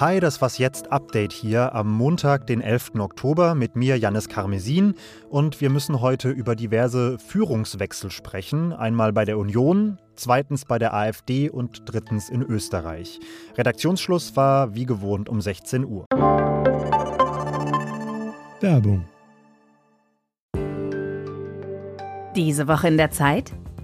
Hi, das Was jetzt Update hier am Montag, den 11. Oktober mit mir Jannis Karmesin und wir müssen heute über diverse Führungswechsel sprechen. Einmal bei der Union, zweitens bei der AfD und drittens in Österreich. Redaktionsschluss war wie gewohnt um 16 Uhr. Werbung. Diese Woche in der Zeit?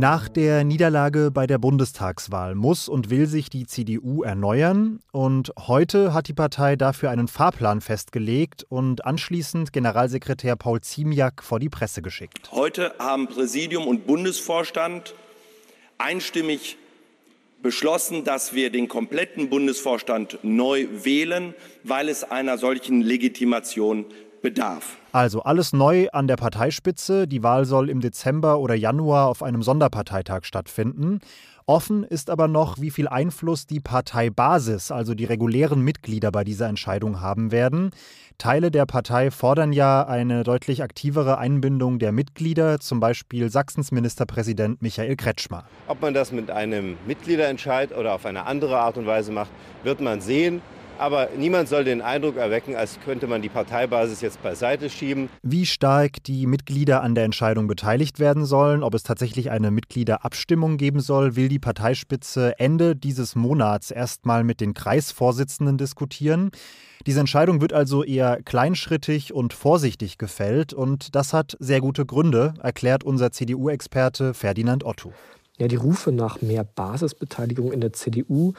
Nach der Niederlage bei der Bundestagswahl muss und will sich die CDU erneuern. Und heute hat die Partei dafür einen Fahrplan festgelegt und anschließend Generalsekretär Paul Ziemiak vor die Presse geschickt. Heute haben Präsidium und Bundesvorstand einstimmig beschlossen, dass wir den kompletten Bundesvorstand neu wählen, weil es einer solchen Legitimation bedarf. Also alles neu an der Parteispitze. Die Wahl soll im Dezember oder Januar auf einem Sonderparteitag stattfinden. Offen ist aber noch, wie viel Einfluss die Parteibasis, also die regulären Mitglieder bei dieser Entscheidung haben werden. Teile der Partei fordern ja eine deutlich aktivere Einbindung der Mitglieder, zum Beispiel Sachsens Ministerpräsident Michael Kretschmer. Ob man das mit einem Mitgliederentscheid oder auf eine andere Art und Weise macht, wird man sehen. Aber niemand soll den Eindruck erwecken, als könnte man die Parteibasis jetzt beiseite schieben. Wie stark die Mitglieder an der Entscheidung beteiligt werden sollen, ob es tatsächlich eine Mitgliederabstimmung geben soll, will die Parteispitze Ende dieses Monats erstmal mit den Kreisvorsitzenden diskutieren. Diese Entscheidung wird also eher kleinschrittig und vorsichtig gefällt und das hat sehr gute Gründe, erklärt unser CDU-Experte Ferdinand Otto. Ja, die Rufe nach mehr Basisbeteiligung in der CDU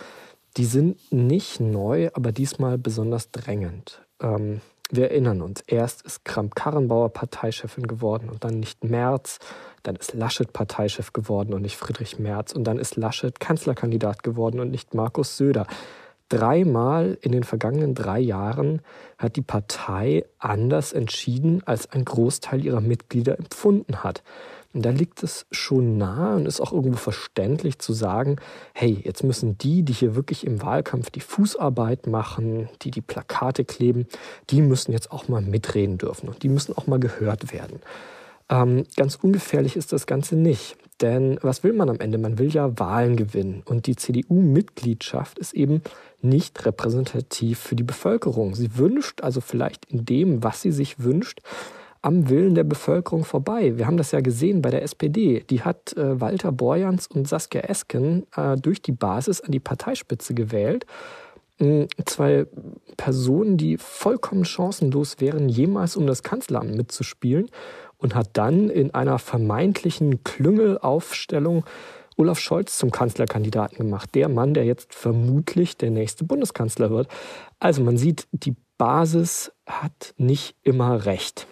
die sind nicht neu, aber diesmal besonders drängend. Ähm, wir erinnern uns, erst ist Kramp-Karrenbauer Parteichefin geworden und dann nicht Merz, dann ist Laschet Parteichef geworden und nicht Friedrich Merz und dann ist Laschet Kanzlerkandidat geworden und nicht Markus Söder. Dreimal in den vergangenen drei Jahren hat die Partei anders entschieden, als ein Großteil ihrer Mitglieder empfunden hat. Und da liegt es schon nahe und ist auch irgendwo verständlich zu sagen, hey, jetzt müssen die, die hier wirklich im Wahlkampf die Fußarbeit machen, die die Plakate kleben, die müssen jetzt auch mal mitreden dürfen und die müssen auch mal gehört werden. Ähm, ganz ungefährlich ist das Ganze nicht. Denn was will man am Ende? Man will ja Wahlen gewinnen. Und die CDU-Mitgliedschaft ist eben nicht repräsentativ für die Bevölkerung. Sie wünscht also vielleicht in dem, was sie sich wünscht, am Willen der Bevölkerung vorbei. Wir haben das ja gesehen bei der SPD. Die hat äh, Walter Borjans und Saskia Esken äh, durch die Basis an die Parteispitze gewählt. Äh, zwei Personen, die vollkommen chancenlos wären, jemals um das Kanzleramt mitzuspielen und hat dann in einer vermeintlichen Klüngelaufstellung Olaf Scholz zum Kanzlerkandidaten gemacht. Der Mann, der jetzt vermutlich der nächste Bundeskanzler wird. Also man sieht, die Basis hat nicht immer recht.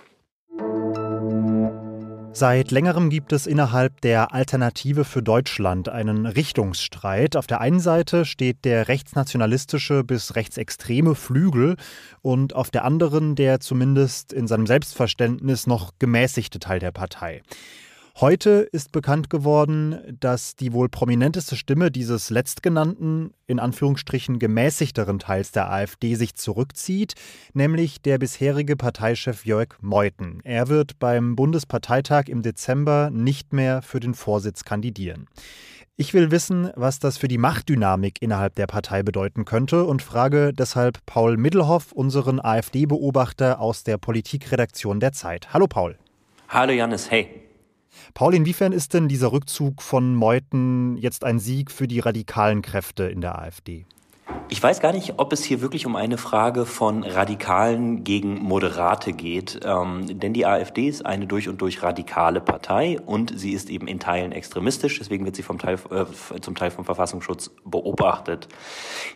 Seit längerem gibt es innerhalb der Alternative für Deutschland einen Richtungsstreit. Auf der einen Seite steht der rechtsnationalistische bis rechtsextreme Flügel und auf der anderen der zumindest in seinem Selbstverständnis noch gemäßigte Teil der Partei. Heute ist bekannt geworden, dass die wohl prominenteste Stimme dieses letztgenannten, in Anführungsstrichen gemäßigteren Teils der AfD sich zurückzieht, nämlich der bisherige Parteichef Jörg Meuthen. Er wird beim Bundesparteitag im Dezember nicht mehr für den Vorsitz kandidieren. Ich will wissen, was das für die Machtdynamik innerhalb der Partei bedeuten könnte und frage deshalb Paul Middelhoff, unseren AfD-Beobachter aus der Politikredaktion der Zeit. Hallo Paul. Hallo Janis, hey. Paul, inwiefern ist denn dieser Rückzug von Meuthen jetzt ein Sieg für die radikalen Kräfte in der AfD? Ich weiß gar nicht, ob es hier wirklich um eine Frage von Radikalen gegen Moderate geht, ähm, denn die AfD ist eine durch und durch radikale Partei und sie ist eben in Teilen extremistisch, deswegen wird sie vom Teil, äh, zum Teil vom Verfassungsschutz beobachtet.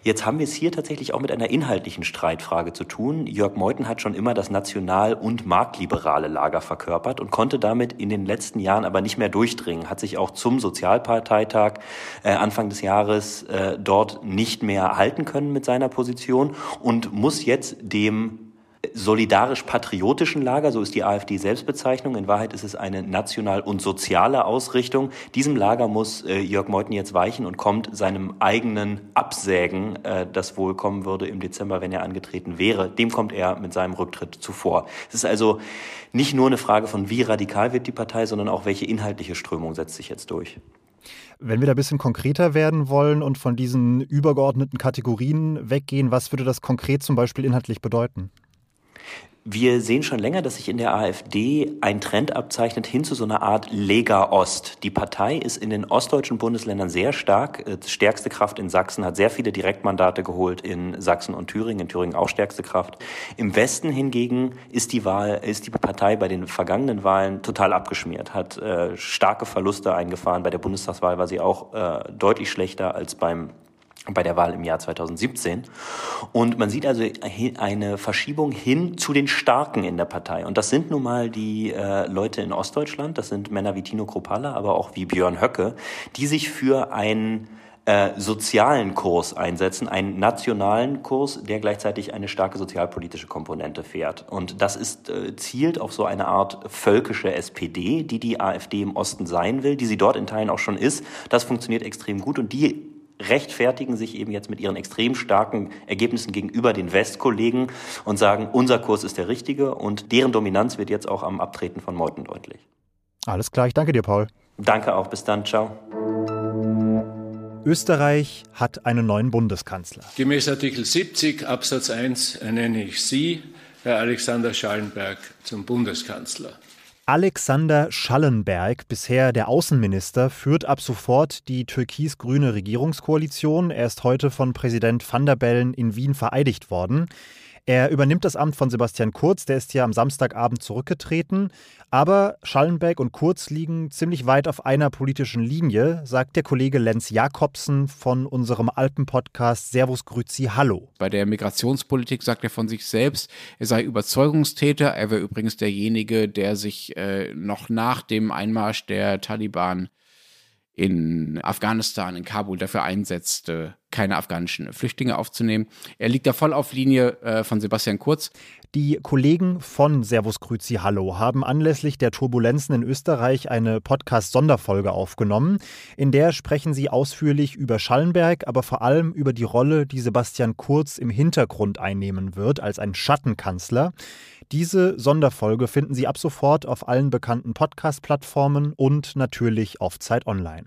Jetzt haben wir es hier tatsächlich auch mit einer inhaltlichen Streitfrage zu tun. Jörg Meuthen hat schon immer das national- und marktliberale Lager verkörpert und konnte damit in den letzten Jahren aber nicht mehr durchdringen, hat sich auch zum Sozialparteitag äh, Anfang des Jahres äh, dort nicht mehr halten können mit seiner Position und muss jetzt dem solidarisch-patriotischen Lager, so ist die AfD Selbstbezeichnung. In Wahrheit ist es eine national- und soziale Ausrichtung. Diesem Lager muss äh, Jörg Meuthen jetzt weichen und kommt seinem eigenen Absägen, äh, das wohl kommen würde im Dezember, wenn er angetreten wäre, dem kommt er mit seinem Rücktritt zuvor. Es ist also nicht nur eine Frage von, wie radikal wird die Partei, sondern auch, welche inhaltliche Strömung setzt sich jetzt durch. Wenn wir da ein bisschen konkreter werden wollen und von diesen übergeordneten Kategorien weggehen, was würde das konkret zum Beispiel inhaltlich bedeuten? Wir sehen schon länger, dass sich in der AfD ein Trend abzeichnet hin zu so einer Art Lega Ost. Die Partei ist in den ostdeutschen Bundesländern sehr stark. Äh, stärkste Kraft in Sachsen hat sehr viele Direktmandate geholt in Sachsen und Thüringen. In Thüringen auch stärkste Kraft. Im Westen hingegen ist die Wahl, ist die Partei bei den vergangenen Wahlen total abgeschmiert, hat äh, starke Verluste eingefahren. Bei der Bundestagswahl war sie auch äh, deutlich schlechter als beim bei der Wahl im Jahr 2017. Und man sieht also eine Verschiebung hin zu den Starken in der Partei. Und das sind nun mal die äh, Leute in Ostdeutschland, das sind Männer wie Tino Kropala, aber auch wie Björn Höcke, die sich für einen äh, sozialen Kurs einsetzen, einen nationalen Kurs, der gleichzeitig eine starke sozialpolitische Komponente fährt. Und das ist äh, zielt auf so eine Art völkische SPD, die die AfD im Osten sein will, die sie dort in Teilen auch schon ist. Das funktioniert extrem gut und die rechtfertigen sich eben jetzt mit ihren extrem starken Ergebnissen gegenüber den Westkollegen und sagen, unser Kurs ist der richtige und deren Dominanz wird jetzt auch am Abtreten von Meuthen deutlich. Alles klar, ich danke dir, Paul. Danke auch, bis dann, ciao. Österreich hat einen neuen Bundeskanzler. Gemäß Artikel 70 Absatz 1 ernenne ich Sie, Herr Alexander Schallenberg, zum Bundeskanzler. Alexander Schallenberg, bisher der Außenminister, führt ab sofort die türkis-grüne Regierungskoalition. Er ist heute von Präsident van der Bellen in Wien vereidigt worden. Er übernimmt das Amt von Sebastian Kurz, der ist ja am Samstagabend zurückgetreten. Aber Schallenberg und Kurz liegen ziemlich weit auf einer politischen Linie, sagt der Kollege Lenz Jakobsen von unserem Alpen-Podcast Servus Grüzi Hallo. Bei der Migrationspolitik sagt er von sich selbst, er sei Überzeugungstäter. Er wäre übrigens derjenige, der sich äh, noch nach dem Einmarsch der Taliban in Afghanistan, in Kabul dafür einsetzte, keine afghanischen Flüchtlinge aufzunehmen. Er liegt da voll auf Linie äh, von Sebastian Kurz. Die Kollegen von Servus Grüzi Hallo haben anlässlich der Turbulenzen in Österreich eine Podcast-Sonderfolge aufgenommen. In der sprechen sie ausführlich über Schallenberg, aber vor allem über die Rolle, die Sebastian Kurz im Hintergrund einnehmen wird als ein Schattenkanzler. Diese Sonderfolge finden Sie ab sofort auf allen bekannten Podcast-Plattformen und natürlich auf Zeit Online.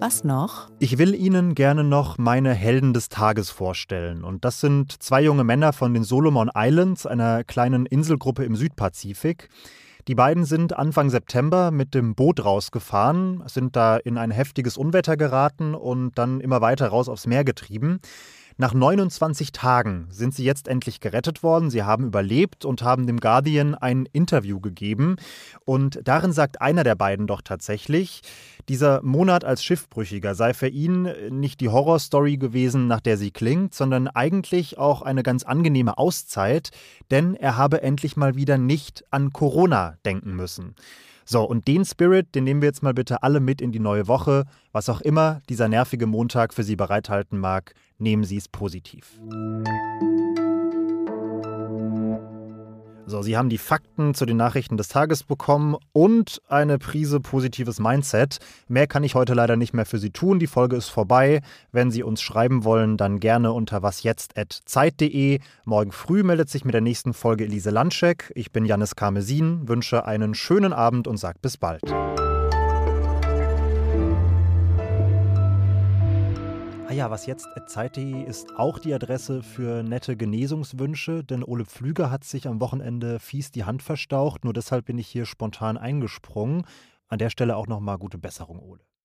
Was noch? Ich will Ihnen gerne noch meine Helden des Tages vorstellen. Und das sind zwei junge Männer von den Solomon Islands, einer kleinen Inselgruppe im Südpazifik. Die beiden sind Anfang September mit dem Boot rausgefahren, sind da in ein heftiges Unwetter geraten und dann immer weiter raus aufs Meer getrieben. Nach 29 Tagen sind sie jetzt endlich gerettet worden. Sie haben überlebt und haben dem Guardian ein Interview gegeben. Und darin sagt einer der beiden doch tatsächlich, dieser Monat als Schiffbrüchiger sei für ihn nicht die Horrorstory gewesen, nach der sie klingt, sondern eigentlich auch eine ganz angenehme Auszeit, denn er habe endlich mal wieder nicht an Corona denken müssen. So, und den Spirit, den nehmen wir jetzt mal bitte alle mit in die neue Woche. Was auch immer dieser nervige Montag für Sie bereithalten mag, nehmen Sie es positiv. So, Sie haben die Fakten zu den Nachrichten des Tages bekommen und eine Prise positives Mindset. Mehr kann ich heute leider nicht mehr für Sie tun. Die Folge ist vorbei. Wenn Sie uns schreiben wollen, dann gerne unter wasjetzt.zeit.de. Morgen früh meldet sich mit der nächsten Folge Elise Landschek. Ich bin Janis Karmesin, wünsche einen schönen Abend und sage bis bald. Ah ja, was jetzt Zeit.de ist auch die Adresse für nette Genesungswünsche, denn Ole Pflüger hat sich am Wochenende fies die Hand verstaucht. Nur deshalb bin ich hier spontan eingesprungen. An der Stelle auch nochmal gute Besserung, Ole.